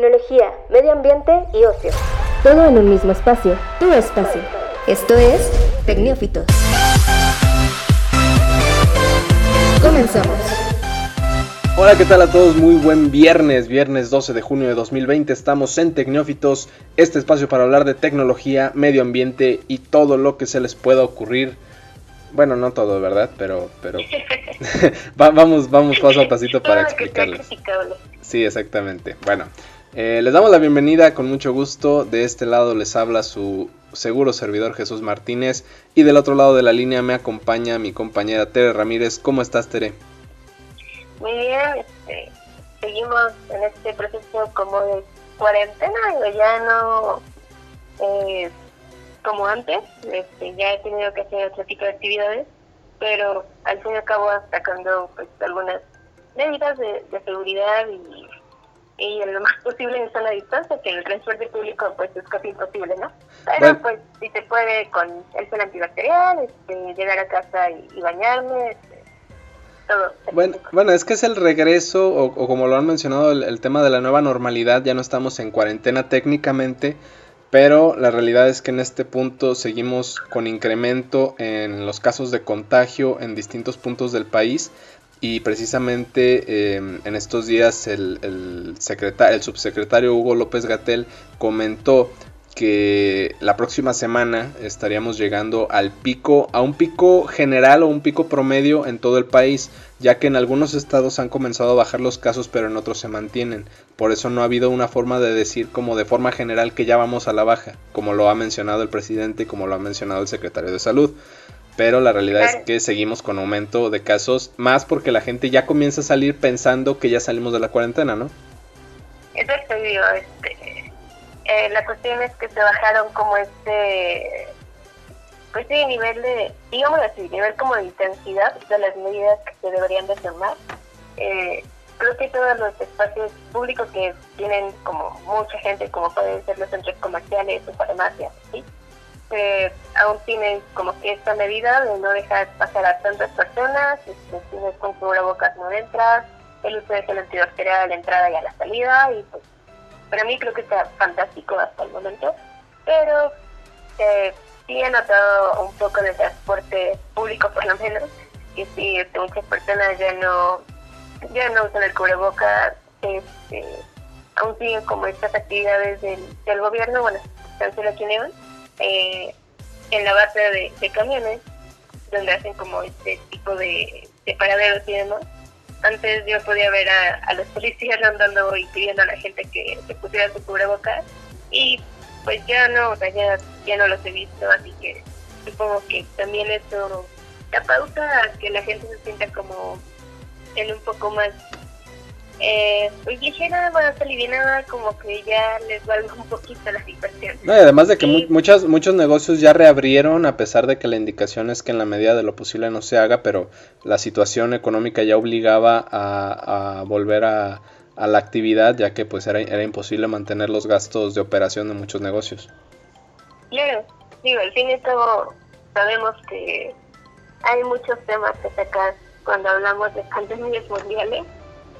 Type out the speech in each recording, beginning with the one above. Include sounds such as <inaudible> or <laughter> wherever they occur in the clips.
tecnología, medio ambiente y ocio. Todo en un mismo espacio, tu espacio. Esto es Tecnófitos. Comenzamos. Hola, ¿qué tal a todos? Muy buen viernes, viernes 12 de junio de 2020. Estamos en Tecnófitos, este espacio para hablar de tecnología, medio ambiente y todo lo que se les pueda ocurrir. Bueno, no todo, ¿verdad? Pero, pero <laughs> <laughs> vamos, vamos paso a pasito para explicarles. Sí, exactamente. Bueno, eh, les damos la bienvenida con mucho gusto. De este lado les habla su seguro servidor Jesús Martínez y del otro lado de la línea me acompaña mi compañera Tere Ramírez. ¿Cómo estás, Tere? Muy bien, este, seguimos en este proceso como de cuarentena, ya no eh, como antes, este, ya he tenido que hacer otro tipo de actividades, pero al fin y al cabo sacando pues algunas medidas de, seguridad y, y en lo más posible en zona distancia, que el transporte público pues es casi imposible, ¿no? Pero pues si se puede con el gel antibacterial, este, llegar a casa y, bañarme, este, bueno, bueno, es que es el regreso, o, como lo han mencionado, el, tema de la nueva normalidad, ya no estamos en cuarentena técnicamente, pero la realidad es que en este punto seguimos con incremento en los casos de contagio en distintos puntos del país y precisamente em, en estos días el, el, subsecretario Hugo López Gatel comentó que la próxima semana estaríamos llegando al pico, a un pico general o un pico promedio en todo el país, ya que en algunos estados han comenzado a bajar los casos pero en otros se mantienen. Por eso no ha habido una forma de decir como de forma general que ya vamos a la baja, como lo ha mencionado el presidente y como lo ha mencionado el secretario de salud. Pero la realidad es que seguimos con aumento de casos, más porque la gente ya comienza a salir pensando que ya salimos de la cuarentena, ¿no? Exacto, digo, este, eh, la cuestión es que se bajaron como este, pues sí, nivel de, digamos así, nivel como de intensidad de las medidas que se deberían de tomar. Eh, creo que todos los espacios públicos que tienen como mucha gente, como pueden ser los centros comerciales o farmacias, ¿sí? Aún tienen como que esta medida de no dejar pasar a tantas personas, este, con cubrebocas no entras, el uso de gel antibacterial a la entrada y a la salida, y pues para mí creo que está fantástico hasta el momento, pero eh, sí he notado un poco de transporte público por lo menos, que sí, este, muchas personas ya no, ya no usan el cubrebocas, este, aún siguen como estas actividades del, gobierno, bueno, cancela aquí en eh, en la base de, camiones, donde hacen como este tipo de, de paraderos y demás. Antes yo podía ver a, los policías andando y pidiendo a la gente que se pusiera su cubrebocas y pues ya no, o sea, ya, ya no los he visto, así que supongo que también eso da pauta a que la gente se sienta como en un poco más eh, pues ligera, más aliviada, como que ya les valga un poquito la situación. No, y además de que muchos, muchos negocios ya reabrieron, a pesar de que la indicación es que en la medida de lo posible no se haga, pero la situación económica ya obligaba a, volver a, a, la actividad, ya que pues era, era imposible mantener los gastos de operación de muchos negocios. Claro, digo, al fin y al cabo sabemos que hay muchos temas que sacar cuando hablamos de pandemias mundiales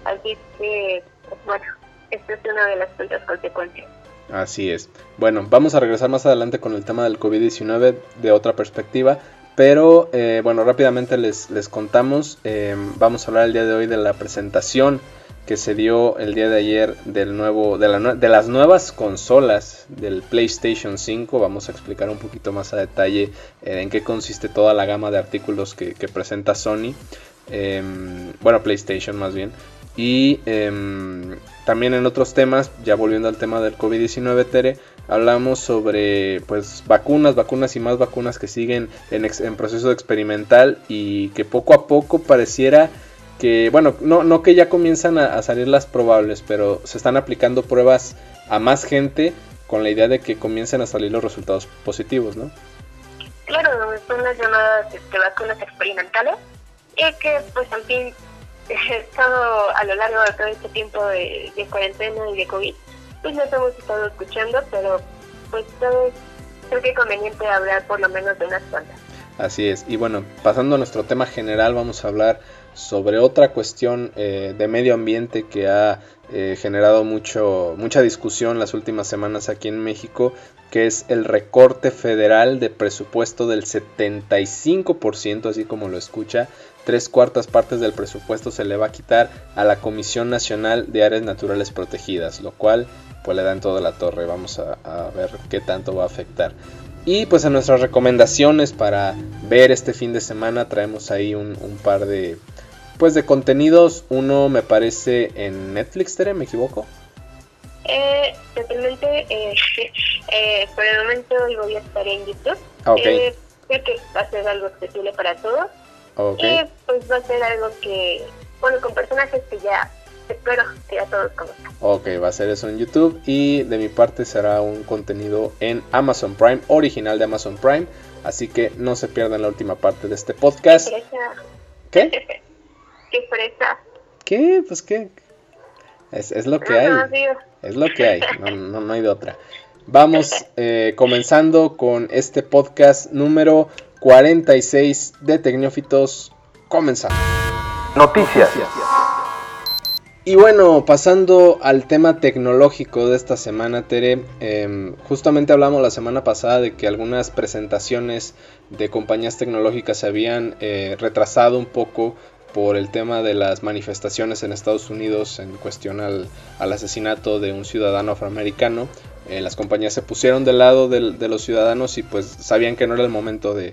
Así que, bueno, esta es una de las primeras consecuencias. Así es. Bueno, vamos a regresar más adelante con el tema del COVID-19 de otra perspectiva. Pero eh, bueno, rápidamente les, les contamos. Eh, vamos a hablar el día de hoy de la presentación que se dio el día de ayer del nuevo, de, la, de las nuevas consolas del PlayStation 5. Vamos a explicar un poquito más a detalle eh, en qué consiste toda la gama de artículos que, que presenta Sony. Em, bueno, PlayStation más bien. Y em, también en otros temas, ya volviendo al tema del COVID-19, Tere, hablamos sobre pues vacunas, vacunas y más vacunas que siguen en, en, proceso experimental y que poco a poco pareciera que, bueno, no, no que ya comienzan a, salir las probables, pero se están aplicando pruebas a más gente con la idea de que comiencen a salir los resultados positivos, ¿no? Claro, son las llamadas este, vacunas experimentales y que pues al fin estado a lo largo de todo este tiempo de, cuarentena y de COVID, pues nos hemos estado escuchando, pero pues todo creo que es conveniente hablar por lo menos de unas cuantas. Así es, y bueno, pasando a nuestro tema general, vamos a hablar sobre otra cuestión eh, de medio ambiente que ha eh, generado mucho, mucha discusión las últimas semanas aquí en México, que es el recorte federal de presupuesto del 75%, así como lo escucha, tres cuartas partes del presupuesto se le va a quitar a la Comisión Nacional de Áreas Naturales Protegidas, lo cual pues le dan toda la torre, vamos a, ver qué tanto va a afectar. Y pues en nuestras recomendaciones para ver este fin de semana traemos ahí un, par de pues de contenidos. Uno me parece en Netflix, Tere, ¿me equivoco? Eh, totalmente. Eh, <laughs> eh, por el momento voy a estar en YouTube. Ah, eh, creo que va a ser algo accesible para todos. Y pues va a ser algo que, bueno, con personajes que ya espero que ya todos conozcan. Ok, va a ser eso en YouTube y de mi parte será un contenido en Amazon Prime, original de Amazon Prime. Así que no se pierdan la última parte de este podcast. ¿Qué? ¿Qué fresa? ¿Qué? Pues qué. Es, es lo que hay. es lo que hay. No, no, no hay de otra. Vamos eh, comenzando con este podcast número 46 de Tecnófitos. Comenzamos. Noticias. Y bueno, pasando al tema tecnológico de esta semana, Tere, em, justamente hablamos la semana pasada de que algunas presentaciones de compañías tecnológicas se habían eh, retrasado un poco por el tema de las manifestaciones en Estados Unidos en cuestión al, asesinato de un ciudadano afroamericano. Eh, las compañías se pusieron del lado de, los ciudadanos y pues sabían que no era el momento de,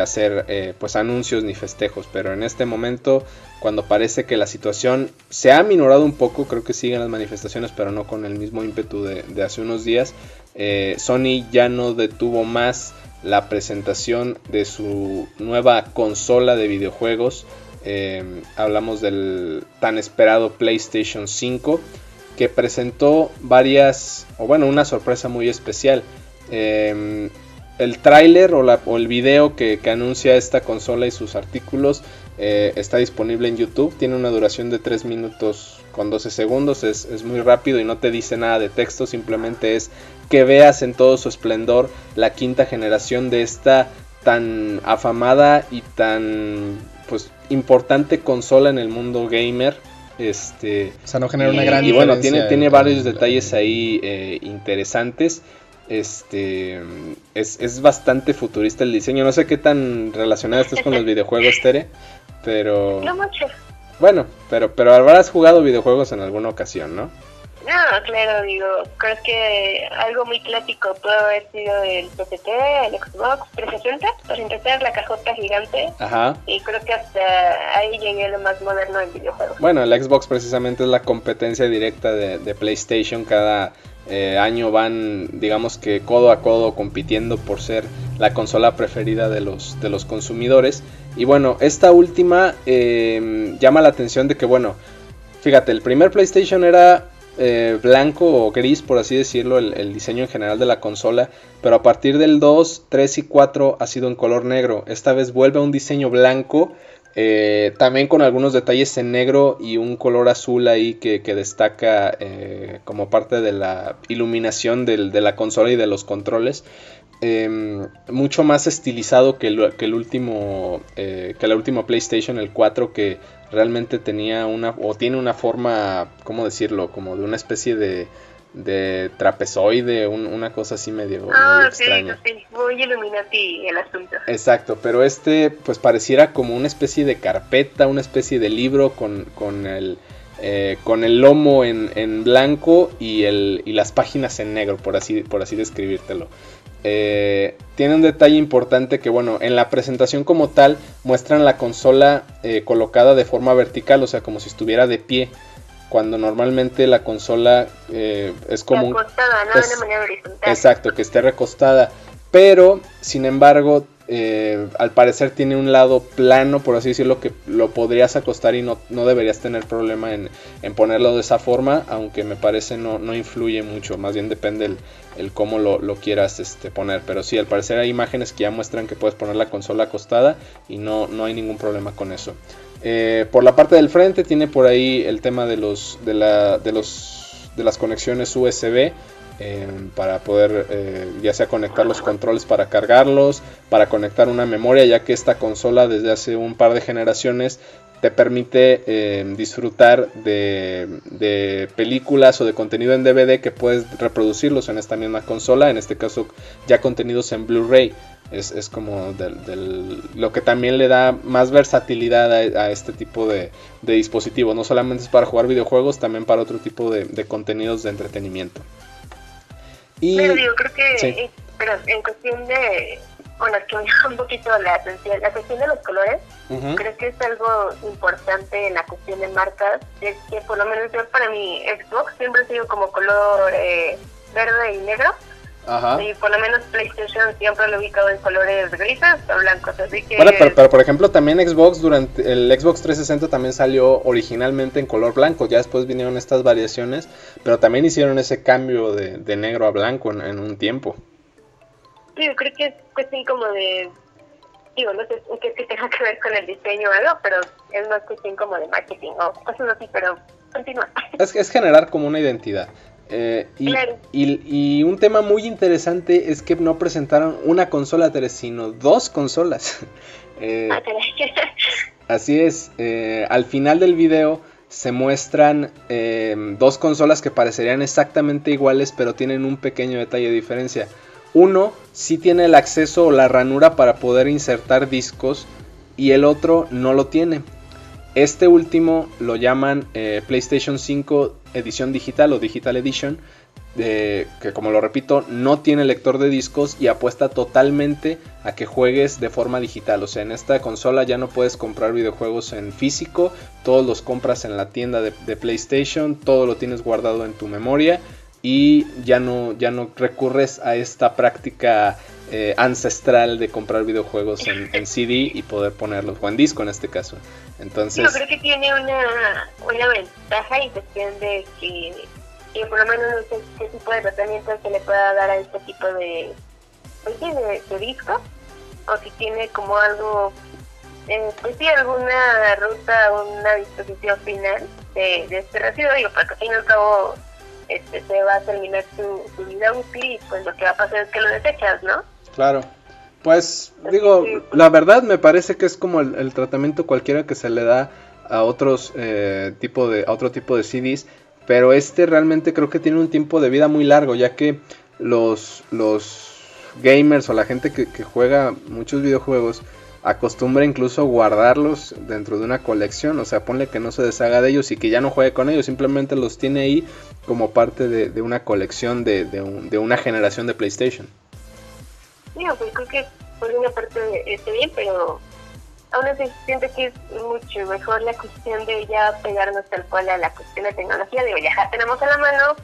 hacer eh, pues anuncios ni festejos, pero en este momento cuando parece que la situación se ha minorado un poco, creo que siguen las manifestaciones pero no con el mismo ímpetu de, hace unos días, eh, Sony ya no detuvo más la presentación de su nueva consola de videojuegos. Hablamos del tan esperado PlayStation 5 que presentó varias, o bueno, una sorpresa muy especial. Em, el tráiler o, el video que, anuncia esta consola y sus artículos eh, está disponible en YouTube. Tiene una duración de 3 minutos con 12 segundos. Es, es, muy rápido y no te dice nada de texto. Simplemente es que veas en todo su esplendor la quinta generación de esta tan afamada y tan pues importante consola en el mundo gamer. Este, o sea, no genera una gran Y bueno, tiene, tiene varios detalles ahí eh, interesantes. Este es, es, bastante futurista el diseño. No sé qué tan relacionado estés con los <laughs> videojuegos, Tere. Pero. No mucho. Bueno, pero, pero habrás jugado videojuegos en alguna ocasión, ¿no? No, claro, digo, creo que algo muy clásico puede haber sido el PCT, el Xbox 360, para intentar la cajota gigante. Ajá. Y creo que hasta ahí llegué lo más moderno en videojuegos. Bueno, el Xbox precisamente es la competencia directa de, PlayStation. Cada eh, año van, digamos que codo a codo compitiendo por ser la consola preferida de los, de los consumidores. Y bueno, esta última eh, llama la atención de que, bueno, fíjate, el primer PlayStation era eh, blanco o gris, por así decirlo, el, diseño en general de la consola, pero a partir del 2, 3 y 4 ha sido en color negro. Esta vez vuelve a un diseño blanco, eh, también con algunos detalles en negro y un color azul ahí que, destaca eh, como parte de la iluminación de la consola y de los controles. Em, mucho más estilizado que el, que el último que la última PlayStation el 4 que realmente tenía una, o tiene una forma, ¿cómo decirlo? Como de una especie de, de trapezoide, una cosa así medio, ah, sí, Sí, muy Illuminati el asunto. Exacto, pero este pues pareciera como una especie de carpeta, una especie de libro con, con el... Eh, con el lomo en, en blanco y, el, y las páginas en negro, por así, por así describírtelo. Eh, tiene un detalle importante que, bueno, en la presentación como tal muestran la consola eh, colocada de forma vertical, o sea, como si estuviera de pie, cuando normalmente la consola eh, es como... Recostada, ¿no? de manera horizontal. Exacto, que esté recostada. Pero, sin embargo, eh, al parecer tiene un lado plano, por así decirlo, que lo podrías acostar y no, no deberías tener problema en, ponerlo de esa forma, aunque me parece no, no influye mucho, más bien depende el, el cómo lo, quieras este, poner. Pero sí, al parecer hay imágenes que ya muestran que puedes poner la consola acostada y no, no hay ningún problema con eso. Eh, por la parte del frente tiene por ahí el tema de los de, la, de los de las conexiones USB para poder eh, ya sea conectar los controles para cargarlos, para conectar una memoria, ya que esta consola desde hace un par de generaciones te permite eh, disfrutar de, películas o de contenido en DVD que puedes reproducirlos en esta misma consola, en este caso ya contenidos en Blu-ray. Es, como lo que también le da más versatilidad a, este tipo de, dispositivo. No solamente es para jugar videojuegos, también para otro tipo de, contenidos de entretenimiento. Y, pero digo, creo que en cuestión de bueno, que me un poquito la atención. La cuestión de los colores, creo que es algo importante en la cuestión de marcas. Es que por lo menos yo para mi Xbox siempre ha sido como color eh, verde y negro. Ajá. Y por lo menos PlayStation siempre lo he ubicado en colores grises o blancos, así que... Bueno, pero, por ejemplo también Xbox, durante el Xbox 360 también salió originalmente en color blanco, ya después vinieron estas variaciones, pero también hicieron ese cambio de, negro a blanco en un tiempo. Sí, yo creo que es cuestión como de, digo, no sé qué que tenga que ver con el diseño o algo, pero es más cuestión como de marketing o cosas así, pero continúa. Es, es generar como una identidad. Eh, y, y, un tema muy interesante es que no presentaron una consola 3, sino dos consolas. <laughs> eh, ah, <laughs> así es, eh, al final del video se muestran dos consolas que parecerían exactamente iguales, pero tienen un pequeño detalle de diferencia. Uno sí tiene el acceso o la ranura para poder insertar discos y el otro no lo tiene. Este último lo llaman eh, PlayStation 5 edición digital o Digital Edition, que como lo repito no tiene lector de discos y apuesta totalmente a que juegues de forma digital. O sea, en esta consola ya no puedes comprar videojuegos en físico, todos los compras en la tienda de PlayStation, todo lo tienes guardado en tu memoria y ya no, ya no recurres a esta práctica eh, ancestral de comprar videojuegos en, CD y poder ponerlos, o en disco en este caso. Entonces... Yo creo que tiene una, ventaja en cuestión de que, por lo menos no sé qué tipo de tratamiento se le pueda dar a este tipo de, pues de, disco, o si tiene como algo, eh, pues sí, alguna ruta, una disposición final de, de este residuo, digo, para que al fin y al cabo este, se va a terminar su, vida útil y pues lo que va a pasar es que lo desechas, ¿no? Claro. Pues digo, la verdad me parece que es como el, tratamiento cualquiera que se le da a otros eh, tipo de a otro tipo de CDs, pero este realmente creo que tiene un tiempo de vida muy largo, ya que los los gamers o la gente que, juega muchos videojuegos acostumbra incluso guardarlos dentro de una colección, o sea, ponle que no se deshaga de ellos y que ya no juegue con ellos, simplemente los tiene ahí como parte de, una colección de, de, una generación de PlayStation. Sí, pues creo que por una parte está bien, pero aún así siento que es mucho mejor la cuestión de ya pegarnos tal cual a la cuestión de tecnología, digo, ya tenemos a la mano,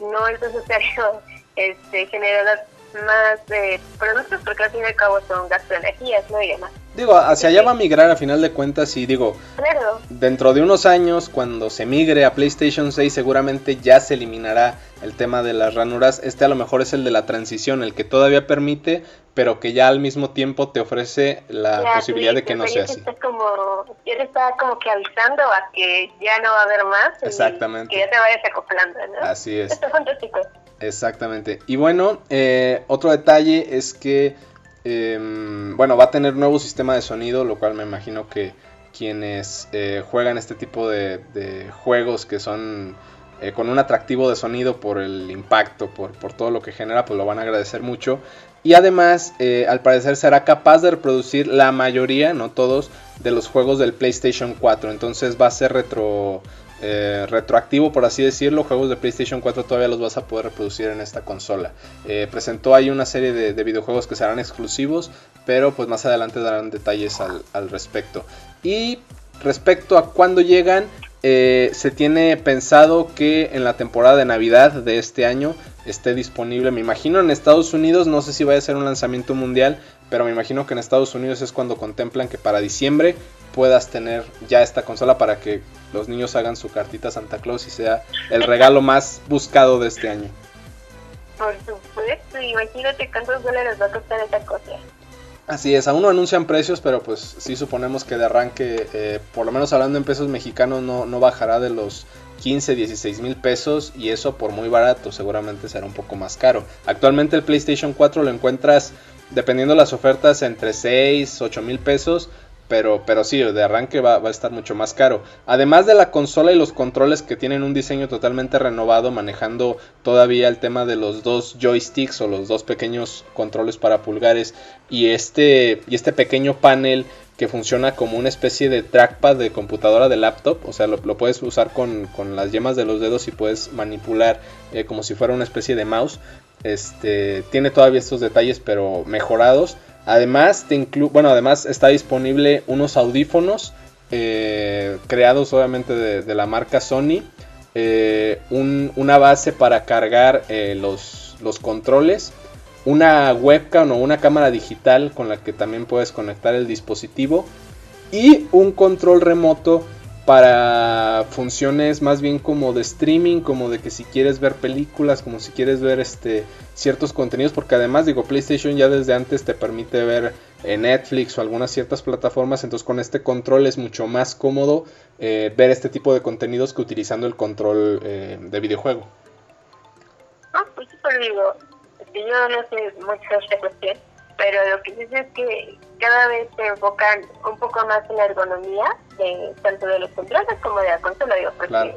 no es necesario <laughs> este, generar más de productos porque al fin y al cabo son gasto de energías, ¿no? Y demás. Digo, hacia allá va a migrar a final de cuentas y digo, claro. dentro de unos años cuando se migre a PlayStation 6 seguramente ya se eliminará el tema de las ranuras. Este a lo mejor es el de la transición, el que todavía permite, pero que ya al mismo tiempo te ofrece la posibilidad de que no sea así. Como, ya te está como que avisando a que ya no va a haber más. Exactamente. que ya te vayas acoplando, ¿no? Así es. Está fantástico. Exactamente. Y bueno, eh, otro detalle es que, em, bueno, va a tener nuevo sistema de sonido, lo cual me imagino que quienes eh, juegan este tipo de, juegos que son eh, con un atractivo de sonido por el impacto, por, por, todo lo que genera, pues lo van a agradecer mucho. Y además, al parecer será capaz de reproducir la mayoría, no todos, de los juegos del PlayStation 4. Entonces va a ser retro eh, retroactivo, por así decirlo. Juegos de PlayStation 4 todavía los vas a poder reproducir en esta consola. Eh, presentó ahí una serie de, videojuegos que serán exclusivos, pero pues más adelante darán detalles al, respecto. Y respecto a cuándo llegan, eh, se tiene pensado que en la temporada de Navidad de este año esté disponible, me imagino en Estados Unidos, no sé si vaya a ser un lanzamiento mundial, pero me imagino que en Estados Unidos es cuando contemplan que para diciembre puedas tener ya esta consola para que los niños hagan su cartita Santa Claus y sea el regalo más buscado de este año. Por supuesto, imagínate cuántos dólares va a costar esta cosa. Así es, aún no anuncian precios, pero pues sí suponemos que de arranque, eh, por lo menos hablando en pesos mexicanos, no, no bajará de los 15, 16 mil pesos y eso por muy barato, seguramente será un poco más caro. Actualmente el PlayStation 4 lo encuentras, dependiendo de las ofertas, entre 6, 8 mil pesos pero, pero sí, de arranque va, a estar mucho más caro. Además de la consola y los controles que tienen un diseño totalmente renovado, manejando todavía el tema de los dos joysticks o los dos pequeños controles para pulgares y este, y este pequeño panel que funciona como una especie de trackpad de computadora de laptop, o sea, lo, puedes usar con, las yemas de los dedos y puedes manipular eh, como si fuera una especie de mouse. Este, tiene todavía estos detalles pero mejorados Además, te bueno, además está disponible unos audífonos eh, creados obviamente de, la marca Sony. Eh, una base para cargar los, los, controles. Una webcam o una cámara digital con la que también puedes conectar el dispositivo. Y un control remoto para funciones más bien como de streaming, como de que si quieres ver películas, como si quieres ver este ciertos contenidos, porque además digo PlayStation ya desde antes te permite ver en Netflix o algunas ciertas plataformas, entonces con este control es mucho más cómodo eh, ver este tipo de contenidos que utilizando el control eh, de videojuego. Ah, pues digo, yo no sé mucho esta cuestión, pero lo que dice es que cada vez se enfocan un poco más en la ergonomía, de, tanto de los controles como de la consola, digo, porque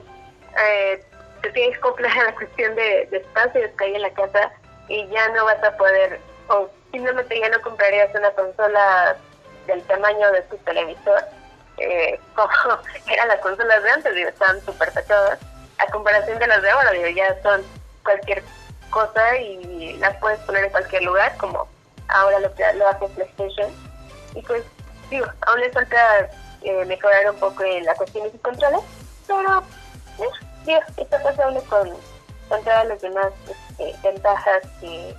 eh, te tienes que comprar la cuestión de, de espacios que hay en la casa y ya no vas a poder, o simplemente ya no comprarías una consola del tamaño de tu televisor, eh, <laughs> como eran las consolas de antes, digo, estaban súper tachadas, a comparación de las de ahora, digo, ya son cualquier cosa y las puedes poner en cualquier lugar, como ahora lo, hace PlayStation y pues digo, aún le falta eh, mejorar un poco en la cuestión de controles, pero eh, digo, esto pasa uno con, con todas las demás este, ventajas que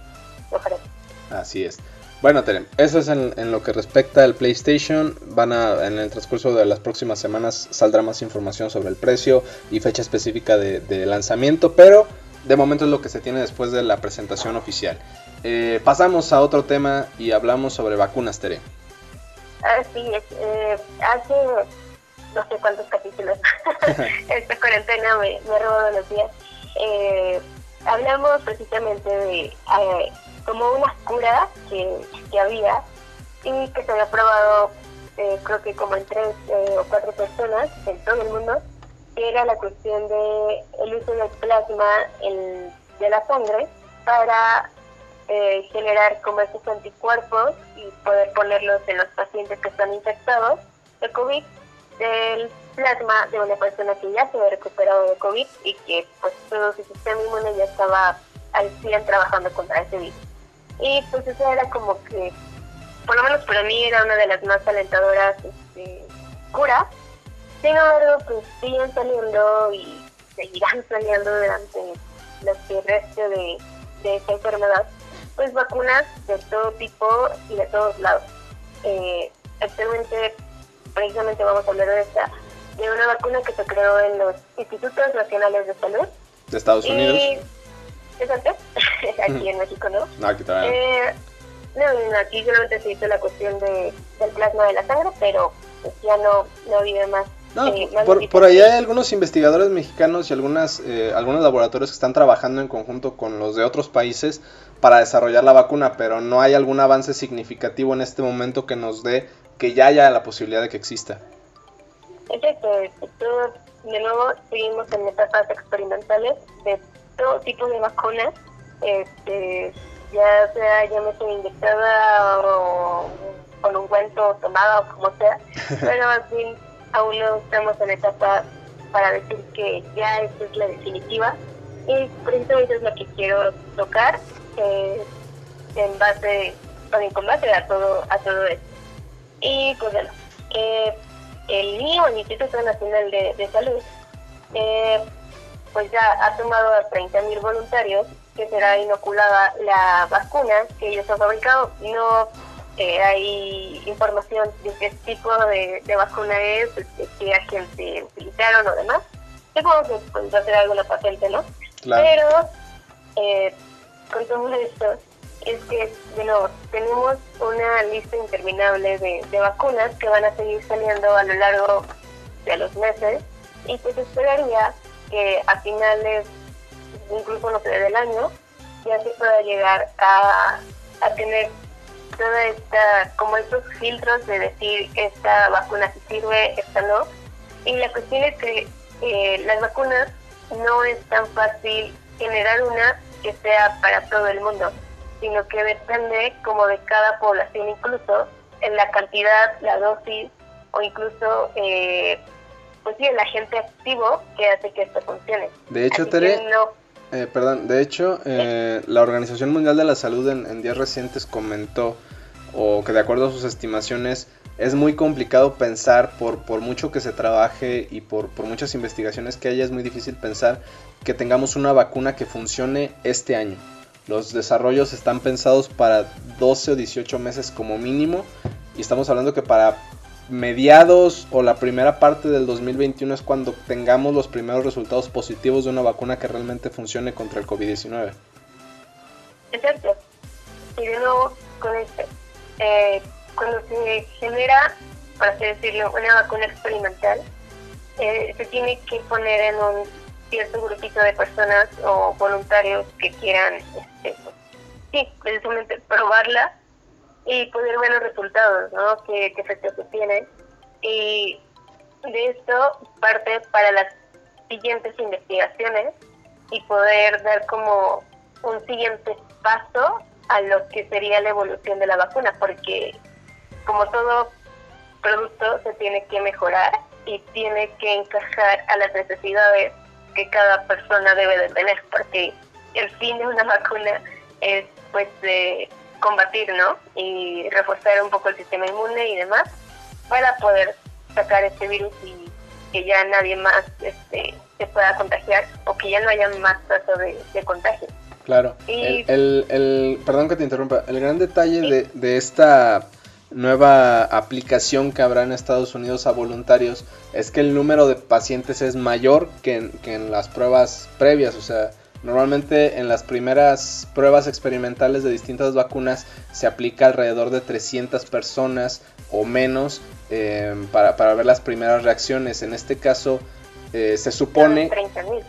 ofrece. Así es. Bueno, Tere, eso es en, lo que respecta al PlayStation. Van a, en el transcurso de las próximas semanas saldrá más información sobre el precio y fecha específica de lanzamiento, pero de momento es lo que se tiene después de la presentación oficial. Eh, pasamos a otro tema y hablamos sobre vacunas, Tere. Así es. Eh, hace no sé cuántos capítulos <laughs> esta cuarentena me, me robado los días. Eh, hablamos precisamente de eh, como una cura que, que, había y que se había probado eh, creo que como en tres o cuatro personas en todo el mundo, era la cuestión de el uso del plasma de la sangre para eh, generar como estos anticuerpos y poder ponerlos en los pacientes que están infectados de COVID del plasma de una persona que ya se había recuperado de COVID y que pues todo su sistema inmune ya estaba al 100 trabajando contra ese virus. Y pues eso era como que, por lo menos para mí era una de las más alentadoras este, curas. Sin embargo, pues siguen saliendo y seguirán saliendo durante los que resto de, de esta enfermedad pues vacunas de todo tipo y de todos lados. Eh, actualmente, precisamente vamos a hablar de esta, de una vacuna que se creó en los Institutos Nacionales de Salud. De Estados Unidos. Exacto, <laughs> aquí en México, ¿no? No, aquí también. Eh, no, aquí solamente se hizo la cuestión de, del plasma de la sangre, pero pues ya no, no vive más no, eh, por, por ahí hay algunos investigadores mexicanos y algunas, eh, algunos laboratorios que están trabajando en conjunto con los de otros países para desarrollar la vacuna, pero no hay algún avance significativo en este momento que nos dé que ya haya la posibilidad de que exista. Exacto, de nuevo seguimos en etapas experimentales de todo tipo de vacunas, este, ya sea ya me inyectada o con un cuento tomada o como sea, <laughs> pero más bien aún no estamos en etapa para decir que ya esta es la definitiva. Y precisamente es lo que quiero tocar en base a todo a todo esto. Y pues bueno eh, el mío el Instituto Nacional de, Salud eh, pues ya ha tomado a 30.000 voluntarios que será inoculada la vacuna que ellos han fabricado. No eh, hay información de qué tipo de, vacuna es, de qué agente utilizaron o demás. Supongo que pues, hacer alguna patente, ¿no? Pero eh, con todo esto es que, de nuevo, tenemos una lista interminable de, de vacunas que van a seguir saliendo a lo largo de los meses y pues esperaría que a finales, incluso no sé, del año, ya se pueda llegar a, a tener toda esta, como estos filtros de decir esta vacuna sí sirve, esta no. Y la cuestión es que eh, las vacunas no es tan fácil generar una que sea para todo el mundo, sino que depende como de cada población, incluso en la cantidad, la dosis o incluso eh, pues sí, el agente activo que hace que esto funcione. De hecho, Tere, eh, perdón, de hecho, eh, la Organización Mundial de la Salud en, en días recientes comentó, o que de acuerdo a sus estimaciones, es muy complicado pensar, por, por mucho que se trabaje y por, por, muchas investigaciones que haya, es muy difícil pensar que tengamos una vacuna que funcione este año. Los desarrollos están pensados para 12 o 18 meses como mínimo y estamos hablando que para mediados o la primera parte del 2021 es cuando tengamos los primeros resultados positivos de una vacuna que realmente funcione contra el COVID-19. Exacto. Y de nuevo, con este, eh, cuando se genera, por así decirlo, una vacuna experimental, eh, se tiene que poner en un cierto grupito de personas o voluntarios que quieran, este, sí, precisamente probarla y poder ver los resultados, ¿no? ¿Qué, qué efectos tiene. Y de esto parte para las siguientes investigaciones y poder dar como un siguiente paso a lo que sería la evolución de la vacuna, porque como todo producto se tiene que mejorar y tiene que encajar a las necesidades que cada persona debe de tener, porque el fin de una vacuna es pues de combatir, ¿no? Y reforzar un poco el sistema inmune y demás para poder sacar este virus y que ya nadie más este, se pueda contagiar o que ya no haya más casos de, contagio. Claro. el, el, perdón que te interrumpa. El gran detalle de, de esta nueva aplicación que habrá en Estados Unidos a voluntarios es que el número de pacientes es mayor que en, que en las pruebas previas. O sea, Normalmente en las primeras pruebas experimentales de distintas vacunas se aplica alrededor de 300 personas o menos eh, para, para, ver las primeras reacciones. En este caso eh, se supone...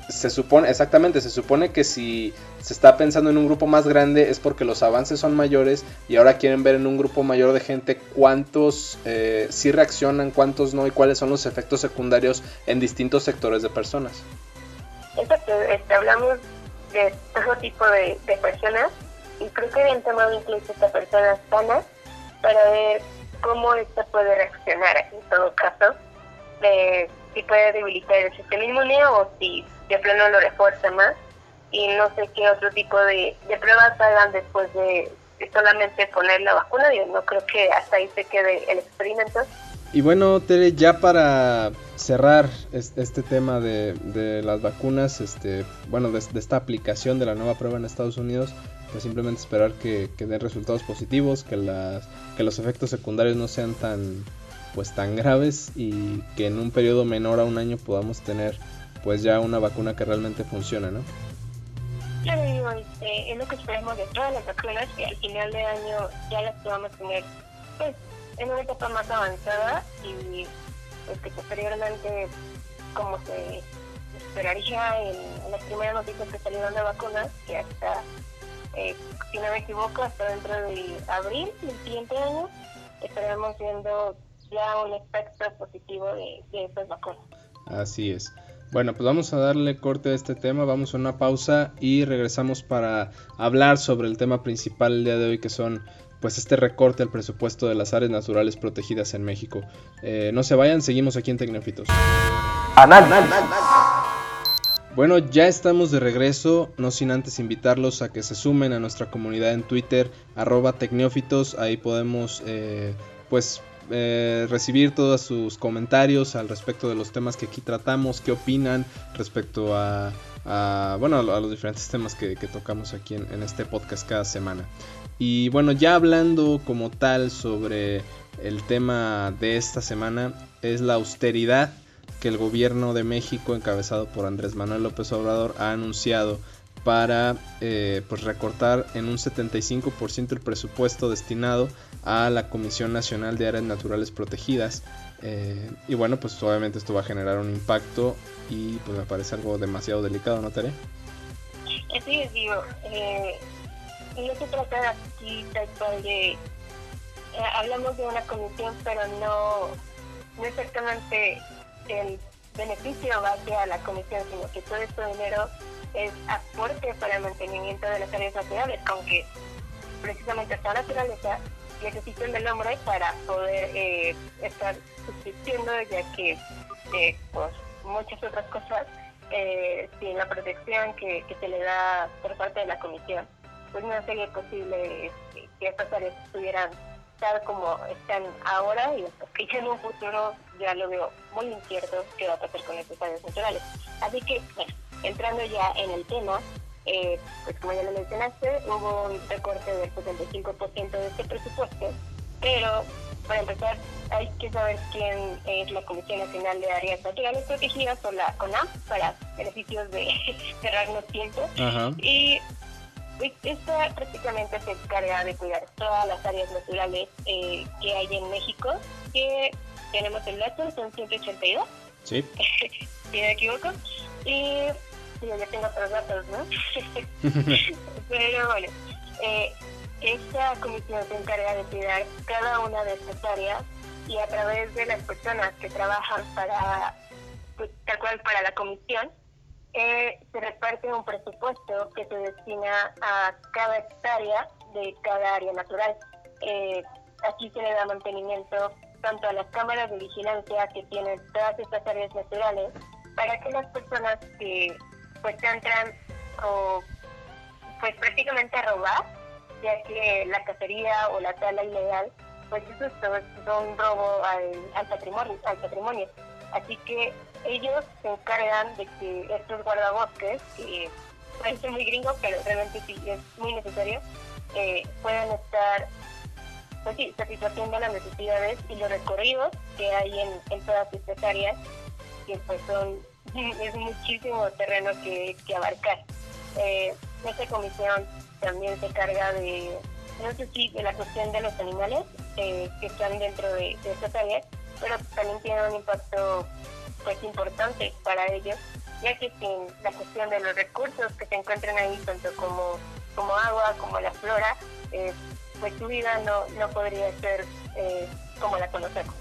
Se supone, exactamente, se supone que si se está pensando en un grupo más grande es porque los avances son mayores y ahora quieren ver en un grupo mayor de gente cuántos eh, sí reaccionan, cuántos no y cuáles son los efectos secundarios en distintos sectores de personas. Exacto, este, hablamos de todo tipo de, personas y creo que habían tomado incluso esta persona sana para ver cómo esta puede reaccionar en todo caso, de si puede debilitar el sistema inmune o si de plano lo refuerza más y no sé qué otro tipo de, pruebas hagan después de, solamente poner la vacuna, yo no creo que hasta ahí se quede el experimento. Y bueno, Tere, ya para cerrar este tema de, las vacunas, este, bueno, de, esta aplicación de la nueva prueba en Estados Unidos, pues simplemente esperar que, den resultados positivos, que, las, que los efectos secundarios no sean tan, pues, tan graves y que en un periodo menor a un año podamos tener pues ya una vacuna que realmente funcione, ¿no? Claro, digo, este, es lo que esperemos de todas las vacunas, que al final de año ya las podamos tener pues, en una etapa más avanzada y que posteriormente, como se esperaría en, las primeras noticias que salieron de vacunas, que hasta, eh, si no me equivoco, hasta dentro de abril del siguiente año, estaremos viendo ya un efecto positivo de, de estas vacunas. Así es. Bueno, pues vamos a darle corte a este tema, vamos a una pausa y regresamos para hablar sobre el tema principal el día de hoy que son pues este recorte al presupuesto de las áreas naturales protegidas en México. Eh, no se vayan, seguimos aquí en Tecnofitos. Bueno, ya estamos de regreso, no sin antes invitarlos a que se sumen a nuestra comunidad en Twitter, arroba ahí podemos eh, pues eh, recibir todos sus comentarios al respecto de los temas que aquí tratamos, qué opinan respecto a, bueno, a los diferentes temas que, tocamos aquí en, este podcast cada semana. Y bueno, ya hablando como tal sobre el tema de esta semana, es la austeridad que el gobierno de México, encabezado por Andrés Manuel López Obrador, ha anunciado para eh, pues recortar en un 75% el presupuesto destinado a la Comisión Nacional de Áreas Naturales Protegidas. Eh, y bueno, pues obviamente esto va a generar un impacto y pues me parece algo demasiado delicado, ¿no, Tere? Sí, digo, eh, no se trata aquí tal cual de... Eh, hablamos de una comisión, pero no, no exactamente el beneficio va hacia la comisión, sino que todo este dinero es aporte para el mantenimiento de las áreas naturales, aunque precisamente esta naturaleza necesitan del hombre para poder eh, estar subsistiendo, ya que eh, pues, muchas otras cosas, eh, la protección que, que, se le da por parte de la comisión, pues no sería posible este, que estas áreas estuvieran tal como están ahora y que ya en un futuro ya lo veo muy incierto qué va a pasar con estas áreas naturales. Así que, bueno, entrando ya en el tema, eh, pues como ya lo mencionaste, hubo un recorte del 75% de este presupuesto, pero para empezar hay que saber quién es la Comisión Nacional de Áreas Naturales Protegidas o la CONAM para beneficios de <laughs> cerrarnos tiempo. Y esta prácticamente se encarga de cuidar todas las áreas naturales eh, que hay en México, que tenemos el dato, son 182. Sí. <laughs> si no me equivoco. Y Sí, ya tengo otros datos, ¿no? <laughs> Pero bueno, eh, esta comisión se encarga de cuidar cada una de estas áreas y a través de las personas que trabajan para, pues, tal cual para la comisión, eh, se reparte un presupuesto que se destina a cada hectárea de cada área natural. Eh, aquí se le da mantenimiento tanto a las cámaras de vigilancia que tienen todas estas áreas naturales para que las personas que pues entran o pues prácticamente a robar, ya que la cacería o la tala ilegal, pues eso es un robo al, patrimonio, al patrimonio. Así que ellos se encargan de que estos guardabosques, que parece muy gringo, pero realmente sí es muy necesario, eh, puedan estar pues sí, satisfaciendo las necesidades y los recorridos que hay en, en todas estas áreas, que pues son <laughs> es muchísimo terreno que, que abarcar. Eh, esta comisión también se carga de, no sé si de la cuestión de los animales eh, que están dentro de, estas áreas, pero también tiene un impacto pues importante para ellos, ya que sin la cuestión de los recursos que se encuentran ahí, tanto como, como agua, como la flora, eh, pues su vida no, no podría ser eh, como la conocemos.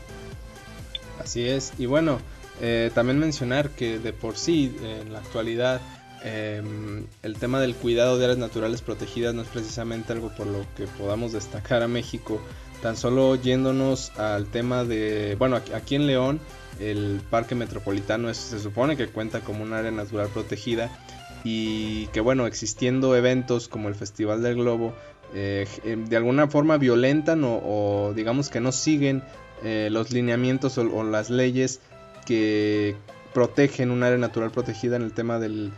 Así es, y bueno, eh, también mencionar que de por sí, en la actualidad, em, el tema del cuidado de áreas naturales protegidas no es precisamente algo por lo que podamos destacar a México. Tan solo yéndonos al tema de, bueno, aquí en León, el parque metropolitano se supone que cuenta como un área natural protegida y que bueno, existiendo eventos como el Festival del Globo, eh, em, de alguna forma violentan o, digamos que no siguen eh, los lineamientos o, las leyes que protegen un área natural protegida en el tema del,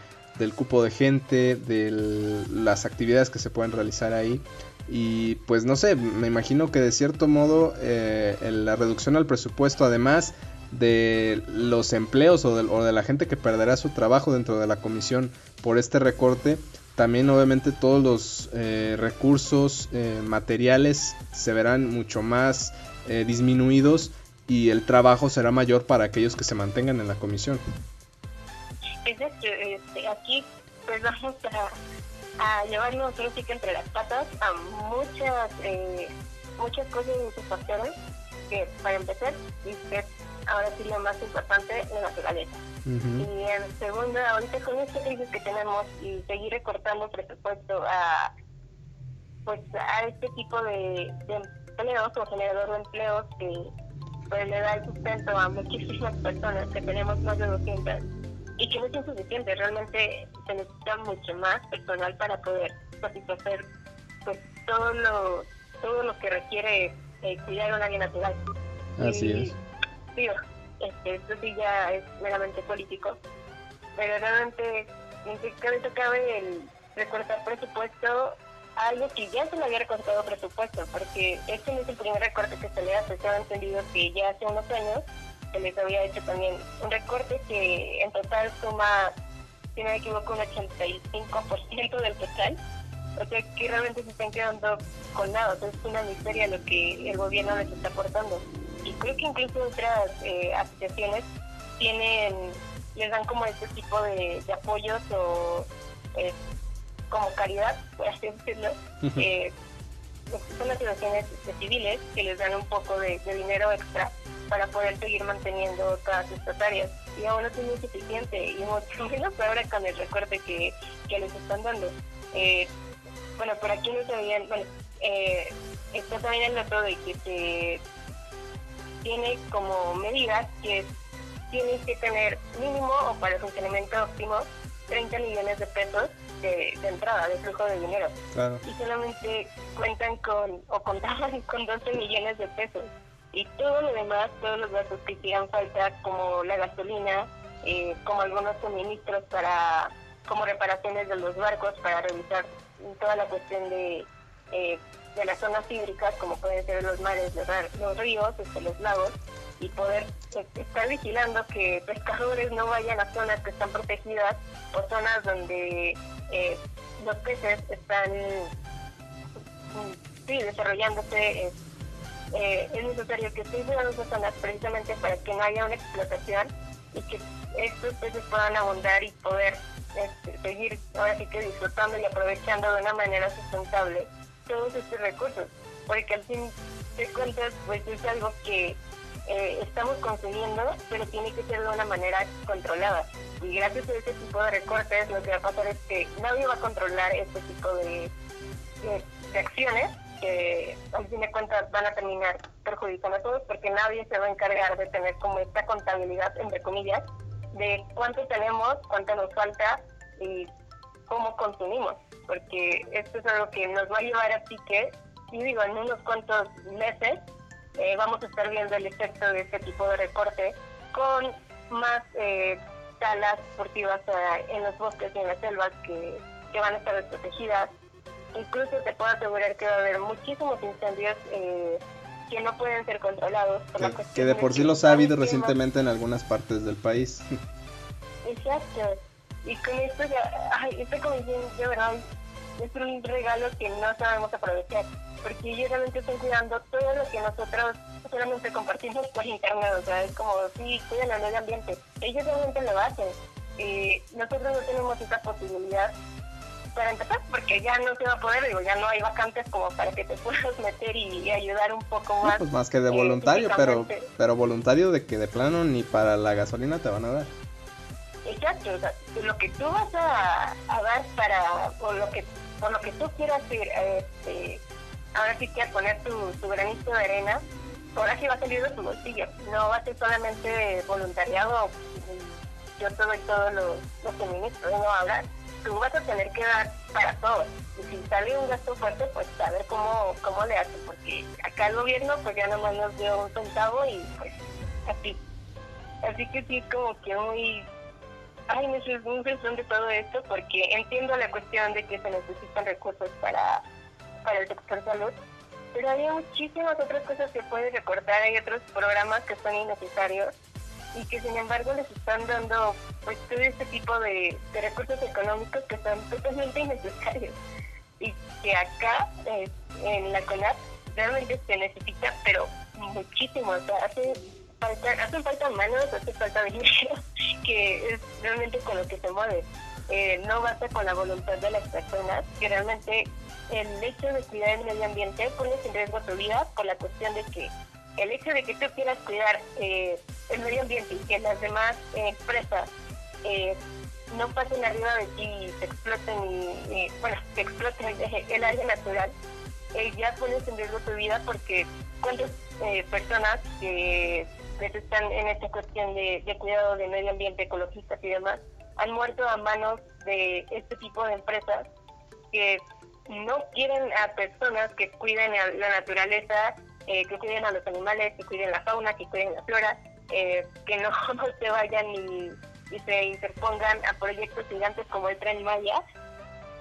cupo de gente, de las actividades que se pueden realizar ahí. Y pues no sé, me imagino que de cierto modo eh, la reducción al presupuesto, además de los empleos o de, la gente que perderá su trabajo dentro de la comisión por este recorte, también obviamente todos los eh, recursos eh, materiales se verán mucho más disminuidos y el trabajo será mayor para aquellos que se mantengan en la comisión. Este, aquí pues vamos a, a llevarnos que entre las patas a muchas eh, muchas cosas factores que para empezar es ahora sí lo más importante la naturaleza. Y en segundo ahorita con este crisis que tenemos y seguir recortando presupuesto a pues a este tipo de, de empleos o generador de empleos que pues le da el sustento a muchísimas personas, que tenemos más de 200, y que no es insuficiente, realmente se necesita mucho más personal para poder satisfacer pues todo lo, todo lo que requiere eh, cuidar un área natural. Así es. Digo, este, esto sí ya es meramente político, pero realmente cabeza cabe el recortar presupuesto algo que ya se le había recortado presupuesto, porque este no es el primer recorte que se le hace, se ha entendido que ya hace unos años se les había hecho también un recorte que en total suma, si no me equivoco, un 85% del total. O sea que realmente se están quedando con nada, o sea, es una miseria lo que el gobierno les está aportando. y creo que incluso otras eh, asociaciones tienen, les dan como este tipo de, apoyos o eh, como caridad, por así decirlo. Eh, son asociaciones civiles que les dan un poco de, dinero extra para poder seguir manteniendo todas estas áreas. Y aún no tienen suficiente, y mucho <laughs> menos ahora con el recorte que, que les están dando. Eh, bueno, por aquí no sabían, bueno, eh, está también el otro de que se tiene como medida que tienes que tener mínimo o para el funcionamiento óptimo 30 millones de pesos de, entrada, de flujo de dinero. Y solamente cuentan con, o contaban <laughs> con 12 millones de pesos. Y todo lo demás, todos los gastos que hicieran falta, como la gasolina, eh, como algunos suministros para, como reparaciones de los barcos, para revisar toda la cuestión de, eh, de las zonas hídricas, como pueden ser los mares, los, ríos, este, los lagos, y poder eh, estar vigilando que pescadores no vayan a zonas que están protegidas o zonas donde eh, los peces están mm, sí, desarrollándose. Es necesario que estén cuidando esas zonas precisamente para que no haya una explotación y que estos peces puedan abundar y poder este, seguir ahora sí que disfrutando y aprovechando de una manera sustentable todos estos recursos, porque al fin de cuentas pues es algo que eh, estamos consumiendo, pero tiene que ser de una manera controlada. Y gracias a ese tipo de recortes lo que va a pasar es que nadie va a controlar este tipo de, de acciones que al fin de cuentas van a terminar perjudicando a todos porque nadie se va a encargar de tener como esta contabilidad, entre comillas, de cuánto tenemos, cuánto nos falta y cómo consumimos, porque esto es algo que nos va a llevar a pique y digo, en unos cuantos meses eh, vamos a estar viendo el efecto de este tipo de recorte con más eh, salas deportivas eh, en los bosques y en las selvas que, que van a estar desprotegidas. Incluso te puedo asegurar que va a haber muchísimos incendios eh, que no pueden ser controlados. que, de por sí los ha habido recientemente en algunas partes del país. <laughs> Exacto. Y con esto ya, ay, esta comisión de verdad es un regalo que no sabemos aprovechar, porque ellos realmente están cuidando todo lo que nosotros solamente compartimos por internet, o sea, es como, sí, cuidan el medio ambiente. Ellos realmente lo hacen. y nosotros no tenemos esa posibilidad para empezar, porque ya no se va a poder, digo, ya no hay vacantes como para que te puedas <laughs> meter y, ayudar un poco más. pues más que de eh, voluntario, pero pero voluntario de que de plano ni para la gasolina te van a dar. Exacto, lo que tú vas a, dar para, o lo que, por lo que tú quieras ir, este, ahora sí quieres poner tu, tu granito de arena, ahora sí va a salir de tu bolsillo, no va a ser solamente voluntariado, yo te doy todos los, los suministros, no hablar tú vas a tener que dar para todo. Y si sale un gasto fuerte, pues a ver cómo, cómo le hace, porque acá el gobierno pues ya nomás nos dio un centavo y pues así. Así que sí, como que muy... Ay, me es muy de todo esto porque entiendo la cuestión de que se necesitan recursos para, para el sector salud, pero hay muchísimas otras cosas que puedes recortar, hay otros programas que son innecesarios y que sin embargo les están dando pues todo este tipo de, recursos económicos que son totalmente innecesarios y que acá eh, en la CONAP realmente se necesita pero muchísimo, o sea, hace falta, hacen falta manos, hace falta dinero, <laughs> que es realmente con lo que se mueve. Eh, no basta con la voluntad de las personas, que realmente el hecho de cuidar el medio ambiente pone en riesgo tu vida por la cuestión de que el hecho de que tú quieras cuidar eh, el medio ambiente y que las demás empresas eh, no pasen arriba de ti y se exploten, bueno, exploten el, área natural, eh, ya pones en riesgo tu vida porque cuántas personas que están en esta cuestión de, cuidado del medio ambiente, ecologistas y demás, han muerto a manos de este tipo de empresas que no quieren a personas que cuiden a la naturaleza eh, que cuiden a los animales, que cuiden la fauna, que cuiden la flora, eh, que no, <laughs> se vayan y, se interpongan a proyectos gigantes como el Tren Maya.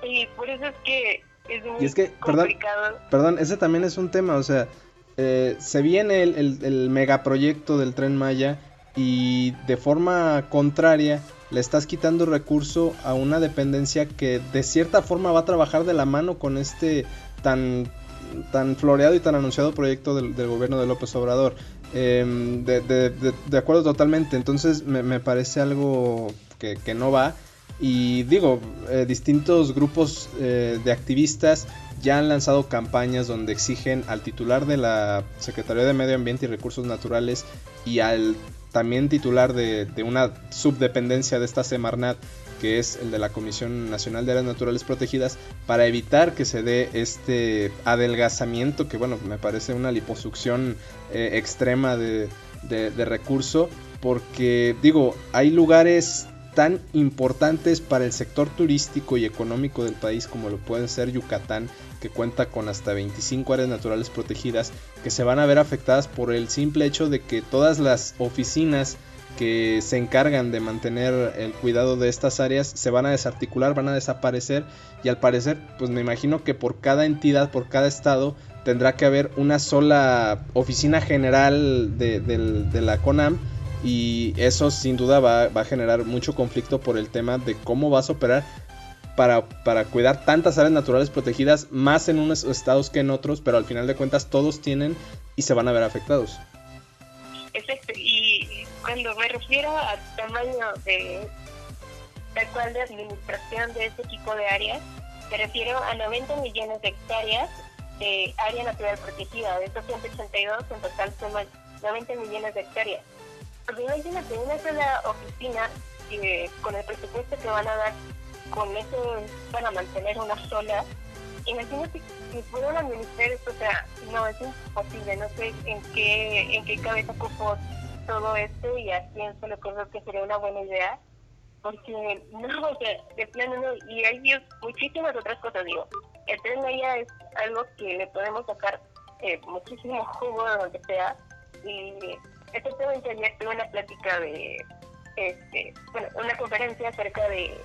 Y por eso es que es muy complicado. Perdón, ese también es un tema, o sea, eh, se viene el, el, el megaproyecto del Tren Maya y de forma contraria le estás quitando recurso a una dependencia que de cierta forma va a trabajar de la mano con este tan tan floreado y tan anunciado proyecto del, gobierno de López Obrador. Em, de, acuerdo totalmente, entonces me, parece algo que, no va. Y digo, eh, distintos grupos eh, de activistas ya han lanzado campañas donde exigen al titular de la Secretaría de Medio Ambiente y Recursos Naturales y al también titular de, de una subdependencia de esta Semarnat que es el de la Comisión Nacional de Áreas Naturales Protegidas, para evitar que se dé este adelgazamiento, que bueno, me parece una liposucción eh, extrema de, de recurso, porque digo, hay lugares tan importantes para el sector turístico y económico del país como lo puede ser Yucatán, que cuenta con hasta 25 áreas naturales protegidas, que se van a ver afectadas por el simple hecho de que todas las oficinas que se encargan de mantener el cuidado de estas áreas se van a desarticular, van a desaparecer y al parecer pues me imagino que por cada entidad, por cada estado tendrá que haber una sola oficina general de, la CONAM y eso sin duda va, a generar mucho conflicto por el tema de cómo vas a operar para, para, cuidar tantas áreas naturales protegidas, más en unos estados que en otros, pero al final de cuentas todos tienen y se van a ver afectados. Exacto, y cuando me refiero al tamaño de tal cual de administración de este tipo de áreas, me refiero a 90 millones de hectáreas de área natural protegida. De estos 182, en total suman 90 millones de hectáreas. Porque imagínate, una sola oficina que con el presupuesto que van a dar, con eso para mantener una sola, imagínate que puedan administrar esto, o sea, no, es imposible, no sé en qué, en qué cabeza ocupó todo esto y a quién se le ocurrió que sería una buena idea, porque <laughs> no, o sea, de plano no, y hay muchísimas otras cosas, digo, el tren Maya es algo que le podemos sacar eh, muchísimo jugo de donde sea, y exactamente ayer tuve una plática de, este, bueno, una conferencia acerca de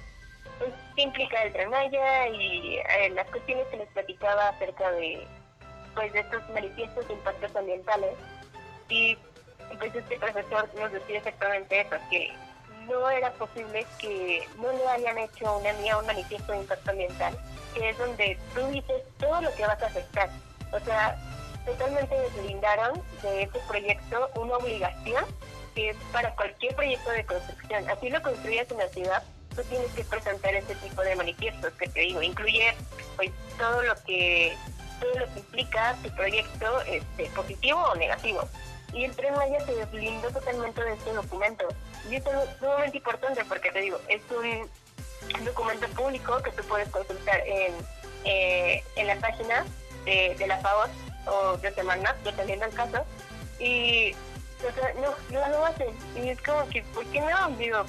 pues, qué implica el tren Maya y eh, las cuestiones que les platicaba acerca de pues de estos manifiestos de impactos ambientales y pues este profesor nos decía exactamente eso, que no era posible que no le hayan hecho una mía un manifiesto de impacto ambiental, que es donde tú dices todo lo que vas a afectar. O sea, totalmente deslindaron de este proyecto una obligación que es para cualquier proyecto de construcción. Así lo construyas en la ciudad, tú tienes que presentar ese tipo de manifiestos que te digo, incluye pues todo lo que todo lo que implica tu proyecto este, positivo o negativo y el Tren Maya se deslindó totalmente de este documento. Y esto es sumamente importante porque te digo, es un documento público que tú puedes consultar en, eh, en la página de, de la FAOS o de Semana, dependiendo del caso, y o sea, no, no lo hacen. Y es como que, ¿por qué no? Digo,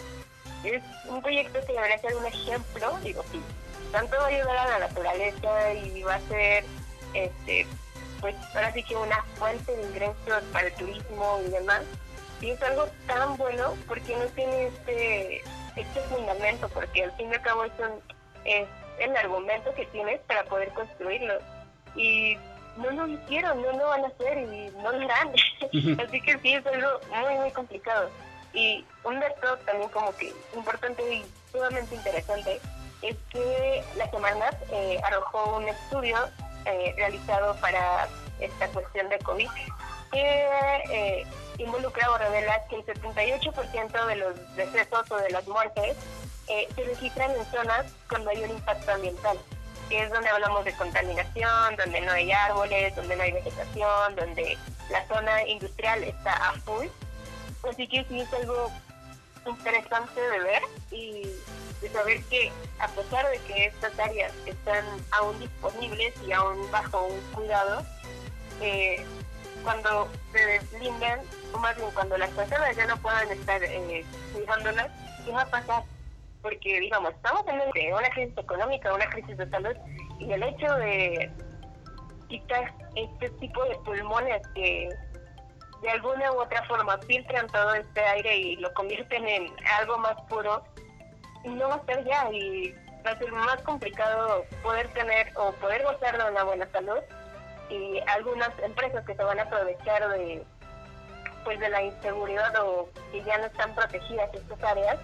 es un proyecto que debería ser un ejemplo, digo, sí, tanto va a ayudar a la naturaleza y va a ser este pues ahora sí que una fuente de ingresos para el turismo y demás. Y es algo tan bueno porque no tiene este, este fundamento, porque al fin y al cabo es, es el argumento que tienes para poder construirlo. Y no lo hicieron, no lo van a hacer y no lo harán. <laughs> Así que sí, es algo muy, muy complicado. Y un dato también como que importante y sumamente interesante es que la semana eh, arrojó un estudio eh, realizado para esta cuestión de COVID, que eh, involucra o revela que el 78% de los decesos o de las muertes eh, se registran en zonas con mayor impacto ambiental, que es donde hablamos de contaminación, donde no hay árboles, donde no hay vegetación, donde la zona industrial está a full. Así que sí es algo interesante de ver y de saber que a pesar de que estas áreas están aún disponibles y aún bajo un cuidado, eh, cuando se deslindan, o más bien cuando las personas ya no puedan estar eh, cuidándolas, ¿qué va a pasar? Porque, digamos, estamos en una crisis económica, una crisis de salud, y el hecho de quitar este tipo de pulmones que de alguna u otra forma filtran todo este aire y lo convierten en algo más puro, no va a ser ya y va a ser más complicado poder tener o poder gozar de una buena salud y algunas empresas que se van a aprovechar de pues de la inseguridad o que ya no están protegidas estas áreas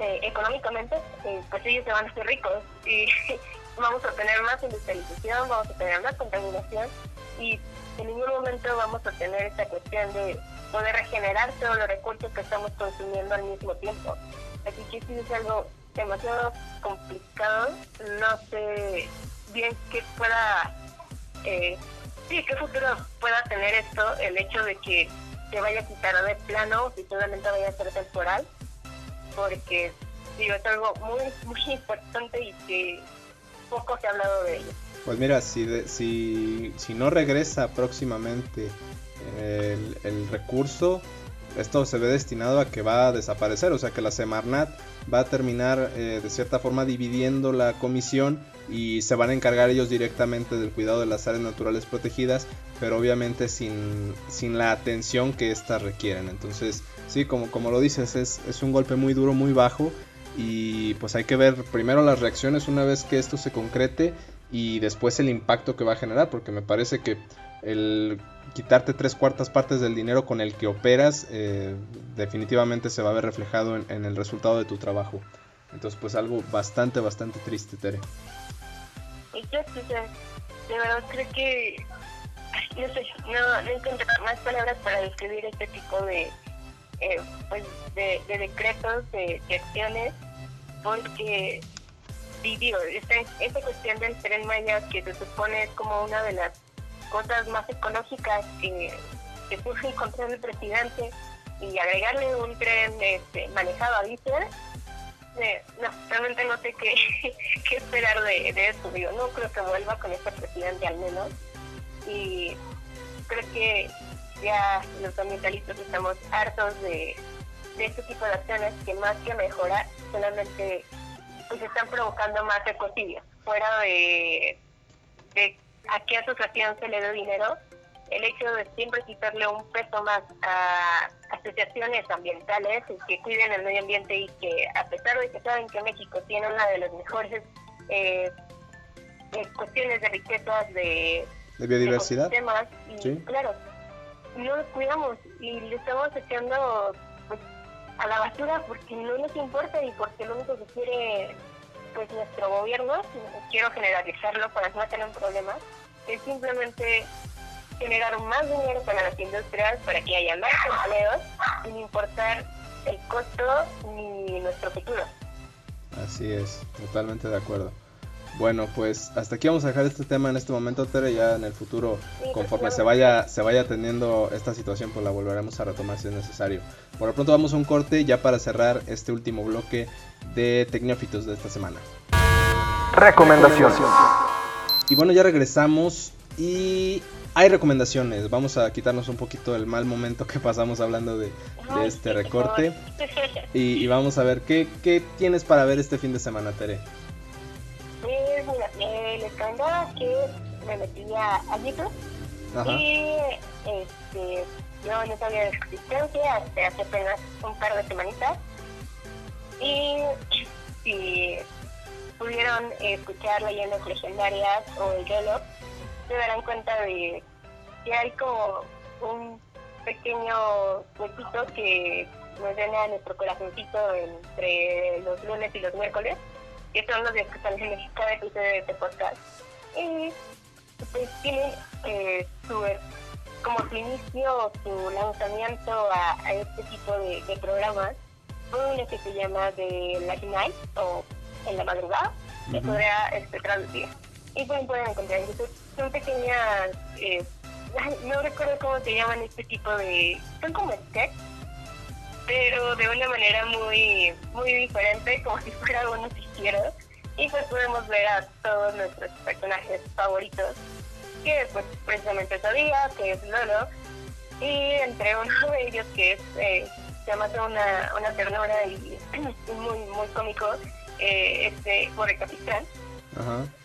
eh, económicamente eh, pues ellos se van a hacer ricos y <laughs> vamos a tener más industrialización, vamos a tener más contaminación y en ningún momento vamos a tener esta cuestión de poder regenerar todos los recursos que estamos consumiendo al mismo tiempo. Así que sí es algo demasiado complicado, no sé bien qué pueda, eh, sí, qué futuro pueda tener esto, el hecho de que se vaya a quitar de plano, si solamente vaya a ser temporal, porque digo, es algo muy, muy importante y que poco se ha hablado de ello. Pues mira, si, si, si no regresa próximamente el, recurso, esto se ve destinado a que va a desaparecer, o sea que la Semarnat va a terminar eh, de cierta forma dividiendo la comisión y se van a encargar ellos directamente del cuidado de las áreas naturales protegidas, pero obviamente sin, sin la atención que éstas requieren. Entonces, sí, como, como lo dices, es, es un golpe muy duro, muy bajo y pues hay que ver primero las reacciones una vez que esto se concrete y después el impacto que va a generar, porque me parece que el quitarte tres cuartas partes del dinero con el que operas eh, definitivamente se va a ver reflejado en, el resultado de tu trabajo. Entonces pues algo bastante, bastante triste, Tere. Exacto, de verdad creo que no sé, no, no encuentro más palabras para describir este tipo de, eh, pues de, decretos, de, acciones, porque digo, esta, esta cuestión del tren Maya que se supone es como una de las cosas más ecológicas que, que surge encontrar el presidente y agregarle un tren este, manejado a diésel, eh, no, realmente no sé qué, <laughs> qué esperar de, de eso. Digo, no creo que vuelva con este presidente al menos. Y creo que ya los ambientalistas estamos hartos de, de este tipo de acciones que más que mejorar, solamente pues están provocando más ecocidios. Fuera de a qué asociación se le dé dinero, el hecho de siempre quitarle un peso más a asociaciones ambientales que cuiden el medio ambiente y que a pesar de que saben que México tiene una de las mejores eh, eh cuestiones de riquezas de, de biodiversidad, y claro, no los cuidamos y le estamos echando pues, a la basura porque no nos importa y porque lo único que quiere pues nuestro gobierno, quiero generalizarlo para no tener un problema, es simplemente generar más dinero para las industrias, para que haya más empleos, sin importar el costo ni nuestro futuro. Así es, totalmente de acuerdo. Bueno, pues hasta aquí vamos a dejar este tema en este momento, Tere. Ya en el futuro, conforme se vaya, se vaya atendiendo esta situación, pues la volveremos a retomar si es necesario. Por lo pronto vamos a un corte ya para cerrar este último bloque de Tecnófitos de esta semana. Recomendaciones. Y bueno, ya regresamos y hay recomendaciones. Vamos a quitarnos un poquito el mal momento que pasamos hablando de, este recorte. Y, vamos a ver, ¿qué, ¿qué tienes para ver este fin de semana, Tere? eh, les comentaba que me metía a YouTube y este, yo no sabía de existencia hasta hace apenas un par de semanitas y <laughs> si pudieron escuchar leyendas legendarias o el Yolo se darán cuenta de que hay como un pequeño huequito que nos llena nuestro corazoncito entre los lunes y los miércoles que son los días que salen en cada episodio de este podcast. Y pues tiene eh, su, como su inicio, su lanzamiento a, este tipo de, programas, uno que se llama The Light Night o En la Madrugada, que podría este, traducir. Y pueden, pueden encontrar en Son pequeñas, eh, no recuerdo cómo se llaman este tipo de, son como sketch pero de una manera muy muy diferente, <laughs> como si fuera un noticiero. Y pues podemos ver a todos nuestros personajes favoritos, que pues precisamente sabía, que es Lolo, y entre uno de ellos que es, eh, se llama una, una ternura y muy, muy cómico, eh, este Borre Capitán.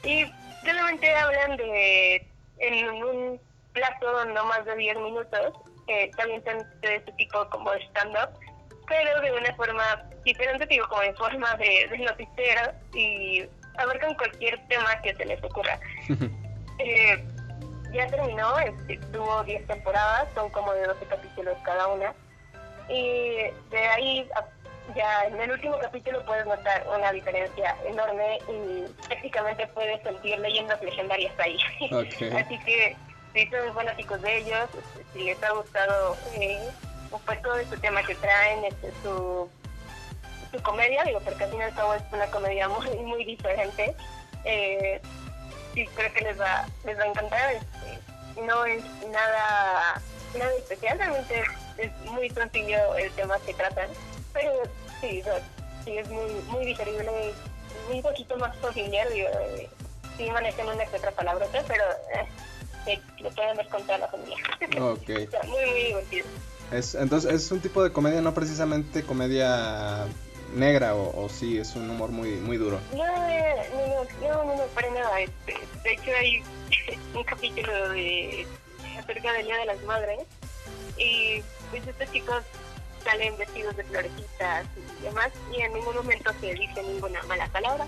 Y solamente hablan de, en un plazo no más de 10 minutos, eh, también de este tipo como stand-up, pero de una forma diferente, digo, como en forma de, de noticiero y abarcan cualquier tema que se les ocurra. <laughs> eh, ya terminó, este, tuvo 10 temporadas, son como de 12 capítulos cada una. Y de ahí ya en el último capítulo puedes notar una diferencia enorme y prácticamente puedes sentir leyendas legendarias ahí. <laughs> Así que si son fanáticos de ellos, si les ha gustado eh, pues todo este tema que traen, este, su, su comedia, digo, porque al fin y al cabo es una comedia muy, muy diferente, eh, sí creo que les va, les va a encantar. Este, no es nada, nada especial, realmente es, muy sencillo el tema que tratan, pero sí, sí es muy, muy digerible, un poquito más familiar, digo, eh, sí manejan una que otra palabrota, pero eh, lo pueden ver con toda la familia. Ok. <laughs> muy, muy divertido. Es, entonces, es un tipo de comedia, no precisamente comedia negra o, o sí, es un humor muy muy duro. No, no, no, no, no, para nada. Este, de hecho, hay <laughs> un capítulo de acerca del Día de las Madres y pues estos chicos salen vestidos de florecitas y demás y en ningún momento se dice ninguna mala palabra.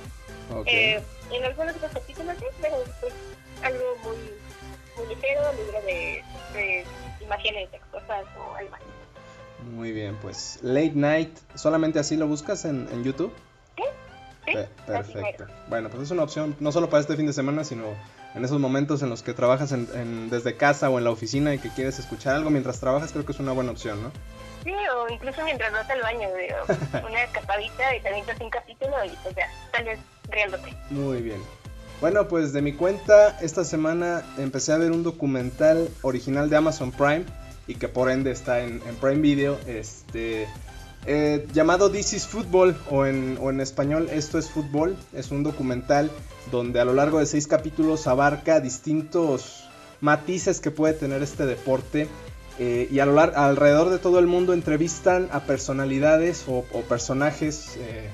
Eh, en algunos otros capítulos sí, pero pues algo muy, muy ligero, libre de, de imágenes cosas o algo así. Muy bien, pues Late Night, ¿solamente así lo buscas en, en YouTube? Sí. perfecto. Bueno, pues es una opción no solo para este fin de semana, sino en esos momentos en los que trabajas en, desde casa o en la oficina y que quieres escuchar algo mientras trabajas, creo que es una buena opción, ¿no? Sí, o incluso mientras vas al baño, digo, <laughs> una escapadita y también te un capítulo y pues ya, sales riéndote. Muy bien. Bueno, pues de mi cuenta, esta semana empecé a ver un documental original de Amazon Prime y que por ende está en, Prime Video, este, eh, llamado This is Football o en, o en español Esto es Fútbol. Es un documental donde a lo largo de seis capítulos abarca distintos matices que puede tener este deporte. Eh, y a lo largo, alrededor de todo el mundo entrevistan a personalidades o, personajes eh,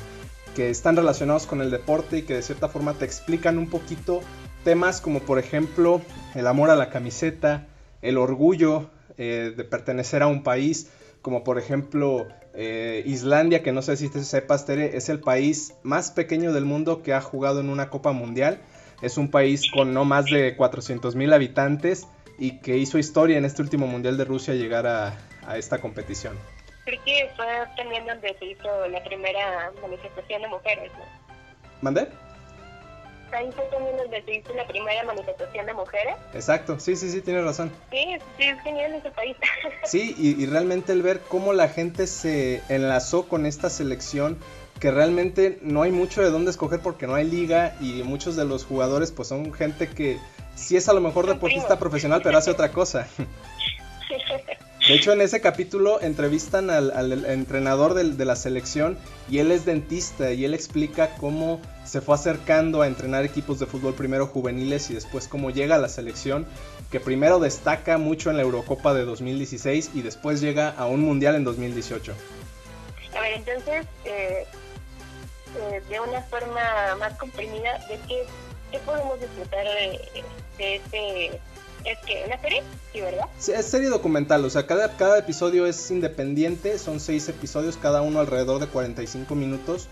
que están relacionados con el deporte y que de cierta forma te explican un poquito temas como por ejemplo el amor a la camiseta, el orgullo, de pertenecer a un país, como por ejemplo eh, Islandia, que no sé si te sepas, Tere, es el país más pequeño del mundo que ha jugado en una Copa Mundial. Es un país con no más de 400 mil habitantes y que hizo historia en este último Mundial de Rusia llegar a, esta competición. Creo que fue también donde se hizo la primera manifestación de mujeres, ¿no? ¿Mandé? Fue también se hizo la primera manifestación de mujeres. Exacto, sí, sí, sí, tienes razón. Sí, sí, es genial ese país. <laughs> sí, y, realmente el ver cómo la gente se enlazó con esta selección, que realmente no hay mucho de dónde escoger porque no hay liga y muchos de los jugadores pues son gente que sí es a lo mejor deportista profesional, pero hace otra <laughs> cosa. De hecho, en ese capítulo entrevistan al, entrenador de, la selección y él es dentista y él explica cómo se fue acercando a entrenar equipos de fútbol primero juveniles y después cómo llega a la selección, que primero destaca mucho en la Eurocopa de 2016 y después llega a un Mundial en 2018. A ver, entonces, eh, eh, de una forma más comprimida, ¿de qué, podemos disfrutar de, de este es que una serie, sí, ¿verdad? Sí, es serie documental, o sea, cada, cada episodio es independiente, son seis episodios, cada uno alrededor de 45 minutos.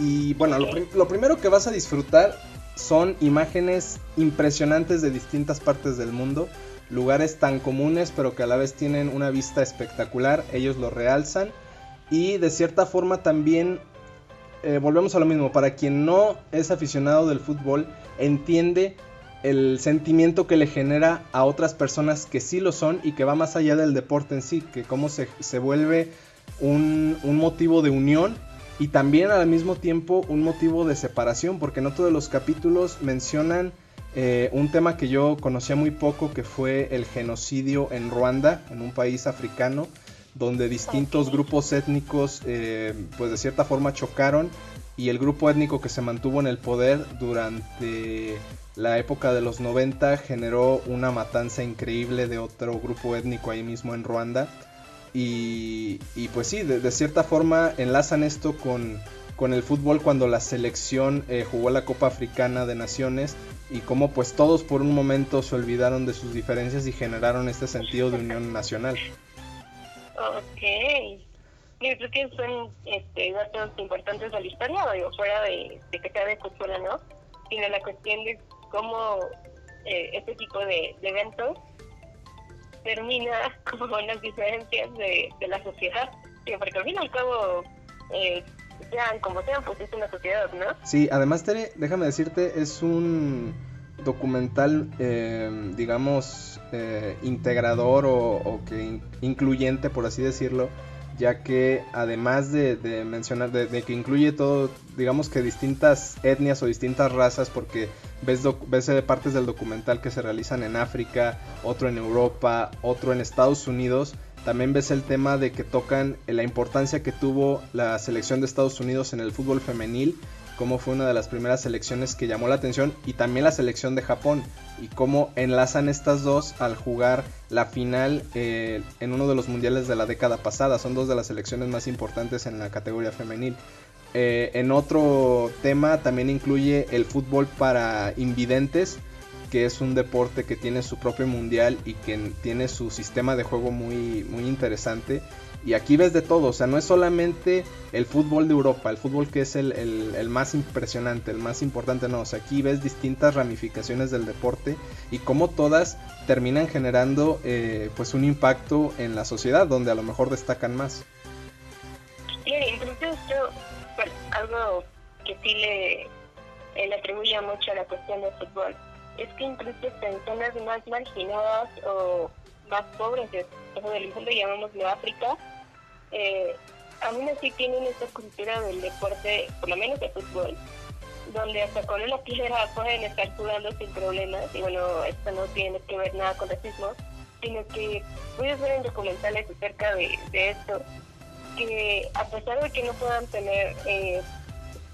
Y bueno, lo, primero que vas a disfrutar son imágenes impresionantes de distintas partes del mundo, lugares tan comunes pero que a la vez tienen una vista espectacular, ellos lo realzan. Y de cierta forma también eh, volvemos a lo mismo, para quien no es aficionado del fútbol entiende el sentimiento que le genera a otras personas que sí lo son y que va más allá del deporte en sí, que cómo se, vuelve un, motivo de unión y también al mismo tiempo un motivo de separación, porque no todos los capítulos mencionan eh, un tema que yo conocía muy poco, que fue el genocidio en Ruanda, en un país africano, donde distintos grupos étnicos, eh, pues de cierta forma chocaron y el grupo étnico que se mantuvo en el poder durante la época de los 90 generó una matanza increíble de otro grupo étnico ahí mismo en Ruanda. Y, pues sí, de, cierta forma enlazan esto con, con, el fútbol cuando la selección eh, jugó la Copa Africana de Naciones y como pues todos por un momento se olvidaron de sus diferencias y generaron este sentido de unión nacional. Ok. Yo creo que son este, datos importantes de la historia, digo, fuera de, de que sea de cultura, ¿no? Sino la cuestión de cómo eh, este tipo de, eventos termina <laughs> con las diferencias de, la sociedad. porque al fin y eh, sean como sean, pues es una sociedad, ¿no? Sí, además, Tere, déjame decirte, es un documental, eh, digamos, eh, integrador o, que incluyente, por así decirlo, ya que además de, mencionar, de, que incluye todo, digamos que distintas etnias o distintas razas, porque ves, ves eh, partes del documental que se realizan en África, otro en Europa, otro en Estados Unidos, también ves el tema de que tocan la importancia que tuvo la selección de Estados Unidos en el fútbol femenil cómo fue una de las primeras selecciones que llamó la atención y también la selección de Japón y cómo enlazan estas dos al jugar la final eh, en uno de los mundiales de la década pasada. Son dos de las selecciones más importantes en la categoría femenil. Eh, en otro tema también incluye el fútbol para invidentes, que es un deporte que tiene su propio mundial y que tiene su sistema de juego muy, muy interesante y aquí ves de todo, o sea, no es solamente el fútbol de Europa, el fútbol que es el, más impresionante, el más importante, no, o sea, aquí ves distintas ramificaciones del deporte y cómo todas terminan generando eh, pues un impacto en la sociedad, donde a lo mejor destacan más. Sí, incluso yo, bueno, algo que sí le, le atribuye mucho a la cuestión del fútbol, es que incluso en zonas más marginadas o más pobres de, del mundo, llamámoslo África, eh, aún así tienen esta cultura del deporte, por lo menos de fútbol, donde hasta con una piedra pueden estar jugando sin problemas, y bueno, esto no tiene que ver nada con racismo, sino que puedes ver en documentales acerca de, esto, que a pesar de que no puedan tener, eh,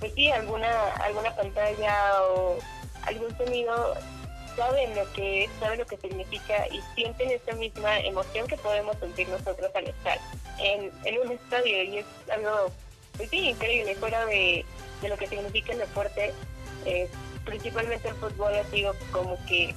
pues sí, alguna, alguna pantalla o algún sonido, saben lo que saben lo que significa y sienten esa misma emoción que podemos sentir nosotros al estar en, un estadio y es algo pues increíble fuera de, lo que significa el deporte eh, principalmente el fútbol ha sido como que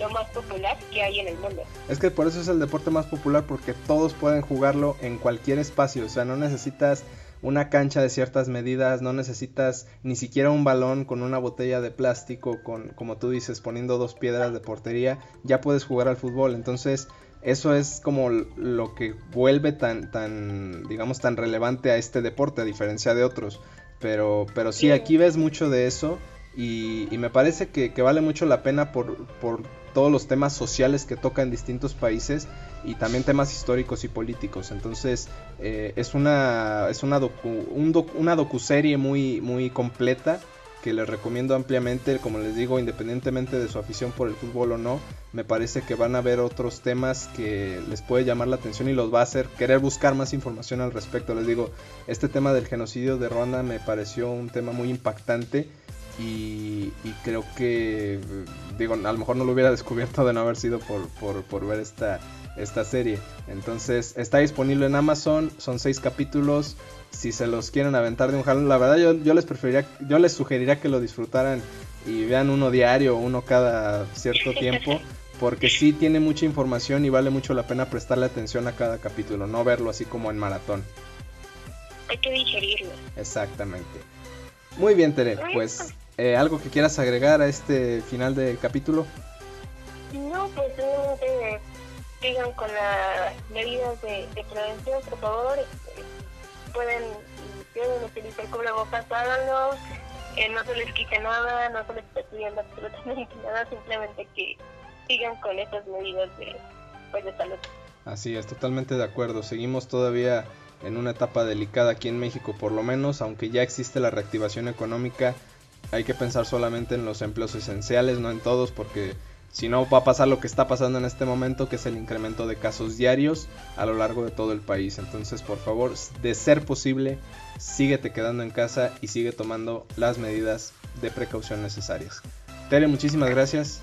lo más popular que hay en el mundo. Es que por eso es el deporte más popular porque todos pueden jugarlo en cualquier espacio, o sea, no necesitas una cancha de ciertas medidas, no necesitas ni siquiera un balón con una botella de plástico, con, como tú dices, poniendo dos piedras de portería, ya puedes jugar al fútbol. Entonces, eso es como lo que vuelve tan, tan, digamos, tan relevante a este deporte, a diferencia de otros. Pero, pero sí, aquí ves mucho de eso y, me parece que, vale mucho la pena por, por todos los temas sociales que toca en distintos países y también temas históricos y políticos. Entonces eh, es una es una docu, un una docuserie muy muy completa que les recomiendo ampliamente, como les digo, independientemente de su afición por el fútbol o no, me parece que van a ver otros temas que les puede llamar la atención y los va a hacer querer buscar más información al respecto. Les digo, este tema del genocidio de Ruanda me pareció un tema muy impactante y, creo que, digo, a lo mejor no lo hubiera <laughs> descubierto de no haber sido por, ver esta, esta serie. Entonces, está disponible en Amazon, son seis capítulos. Si se los quieren aventar de un jalón, la verdad yo, yo les preferiría, yo les sugeriría que lo disfrutaran y vean uno diario, uno cada cierto <laughs> tiempo. Porque sí tiene mucha información y vale mucho la pena prestarle atención a cada capítulo, no verlo así como en maratón. Hay que digerirlo. Exactamente. Muy bien, Tere, pues eh, ¿Algo que quieras agregar a este final de capítulo? No, pues simplemente sigan con las medidas de, prevención, por favor. Pueden, pueden utilizar cubrebocas, háganlo. Eh, no se les quite nada, no se les esté pidiendo absolutamente <laughs> nada, simplemente que sigan con estas medidas de, pues, de salud. Así es, totalmente de acuerdo. Seguimos todavía en una etapa delicada aquí en México, por lo menos, aunque ya existe la reactivación económica hay que pensar solamente en los empleos esenciales, no en todos, porque si no va a pasar lo que está pasando en este momento, que es el incremento de casos diarios a lo largo de todo el país. Entonces, por favor, de ser posible, síguete quedando en casa y sigue tomando las medidas de precaución necesarias. Tere, muchísimas gracias.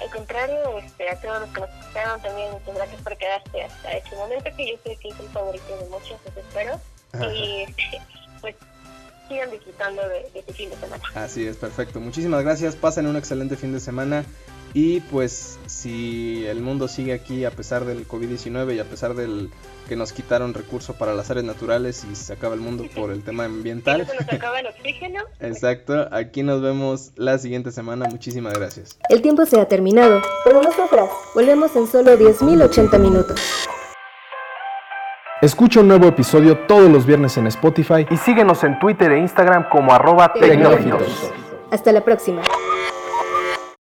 Al contrario, este, a todos los que nos escucharon también, muchas gracias por quedarte hasta este momento, que yo sé que es el favorito de muchos, os espero. Y <laughs> pues sigan disfrutando de, este fin de semana. Así es, perfecto. Muchísimas gracias. Pasen un excelente fin de semana. Y pues si el mundo sigue aquí a pesar del COVID-19 y a pesar del que nos quitaron recursos para las áreas naturales y se acaba el mundo por el tema ambiental. se nos acaba el oxígeno. Exacto, aquí nos vemos la siguiente semana. Muchísimas gracias. El tiempo se ha terminado, pero no sufras. Volvemos en solo 10.080 minutos. Escucha un nuevo episodio todos los viernes en Spotify y síguenos en Twitter e Instagram como arroba tecnológicos. Hasta la próxima.